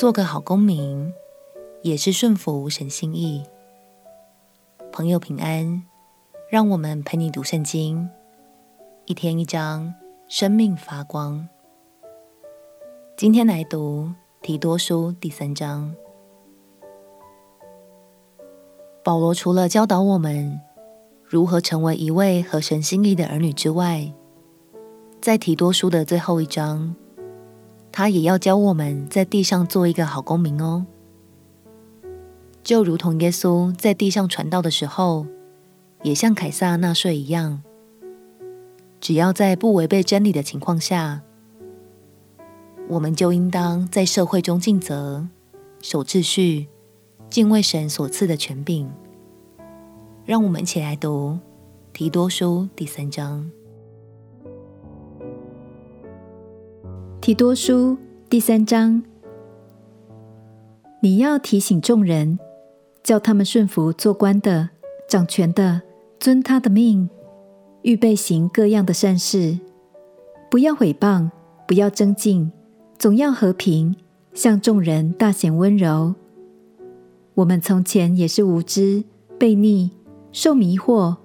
做个好公民，也是顺服神心意。朋友平安，让我们陪你读圣经，一天一章，生命发光。今天来读提多书第三章。保罗除了教导我们如何成为一位合神心意的儿女之外，在提多书的最后一章，他也要教我们在地上做一个好公民哦。就如同耶稣在地上传道的时候，也像凯撒纳税一样，只要在不违背真理的情况下，我们就应当在社会中尽责、守秩序、敬畏神所赐的权柄。让我们一起来读提多书第三章。提多书第三章，你要提醒众人，叫他们顺服做官的、掌权的，遵他的命，预备行各样的善事，不要毁谤，不要争竞，总要和平，向众人大显温柔。我们从前也是无知、悖逆、受迷惑，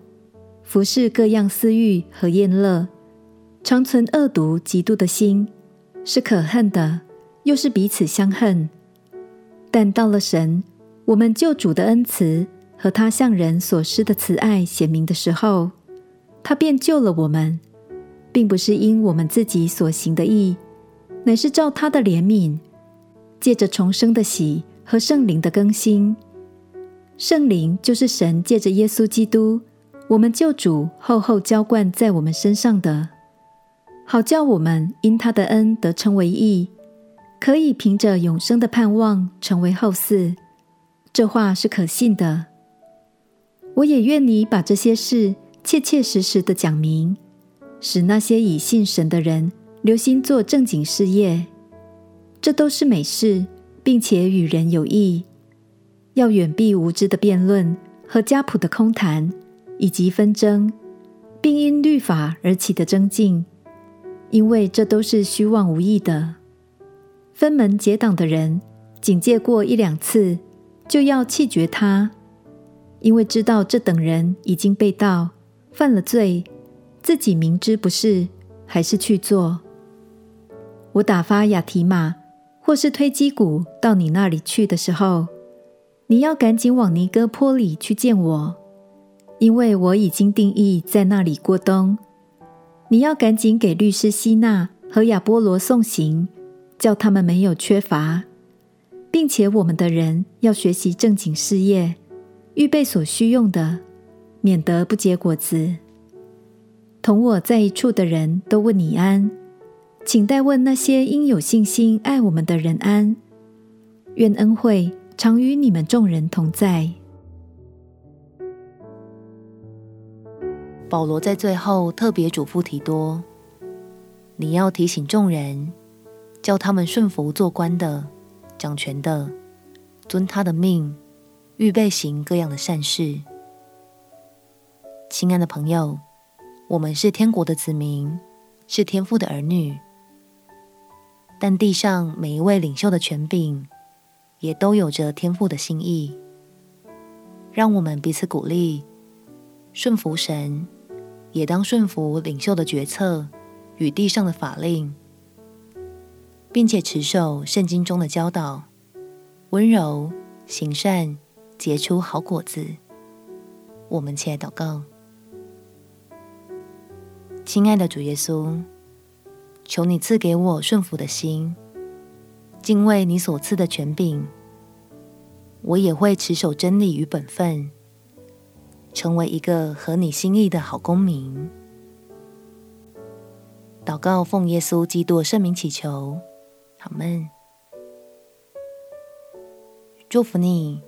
服事各样私欲和宴乐，常存恶毒、嫉妒的心。是可恨的，又是彼此相恨。但到了神，我们救主的恩慈和他向人所施的慈爱显明的时候，他便救了我们，并不是因我们自己所行的义，乃是照他的怜悯，借着重生的喜和圣灵的更新。圣灵就是神借着耶稣基督，我们救主厚厚浇灌在我们身上的。好叫我们因他的恩得称为义，可以凭着永生的盼望成为后嗣。这话是可信的。我也愿你把这些事切切实实的讲明，使那些以信神的人留心做正经事业。这都是美事，并且与人有益。要远避无知的辩论和家谱的空谈，以及纷争，并因律法而起的争竞。因为这都是虚妄无益的。分门结党的人，警戒过一两次，就要弃绝他，因为知道这等人已经被盗，犯了罪，自己明知不是，还是去做。我打发亚提玛或是推基古到你那里去的时候，你要赶紧往尼哥坡里去见我，因为我已经定义在那里过冬。你要赶紧给律师希纳和亚波罗送行，叫他们没有缺乏，并且我们的人要学习正经事业，预备所需用的，免得不结果子。同我在一处的人都问你安，请代问那些因有信心爱我们的人安。愿恩惠常与你们众人同在。保罗在最后特别嘱咐提多：“你要提醒众人，叫他们顺服做官的、掌权的，遵他的命，预备行各样的善事。”亲爱的朋友，我们是天国的子民，是天父的儿女，但地上每一位领袖的权柄，也都有着天父的心意。让我们彼此鼓励，顺服神。也当顺服领袖的决策与地上的法令，并且持守圣经中的教导，温柔行善，结出好果子。我们起来祷告，亲爱的主耶稣，求你赐给我顺服的心，敬畏你所赐的权柄，我也会持守真理与本分。成为一个合你心意的好公民。祷告，奉耶稣基督圣名祈求，好们。祝福你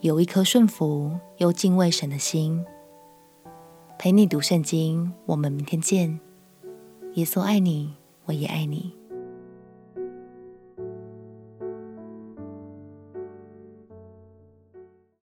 有一颗顺服又敬畏神的心。陪你读圣经，我们明天见。耶稣爱你，我也爱你。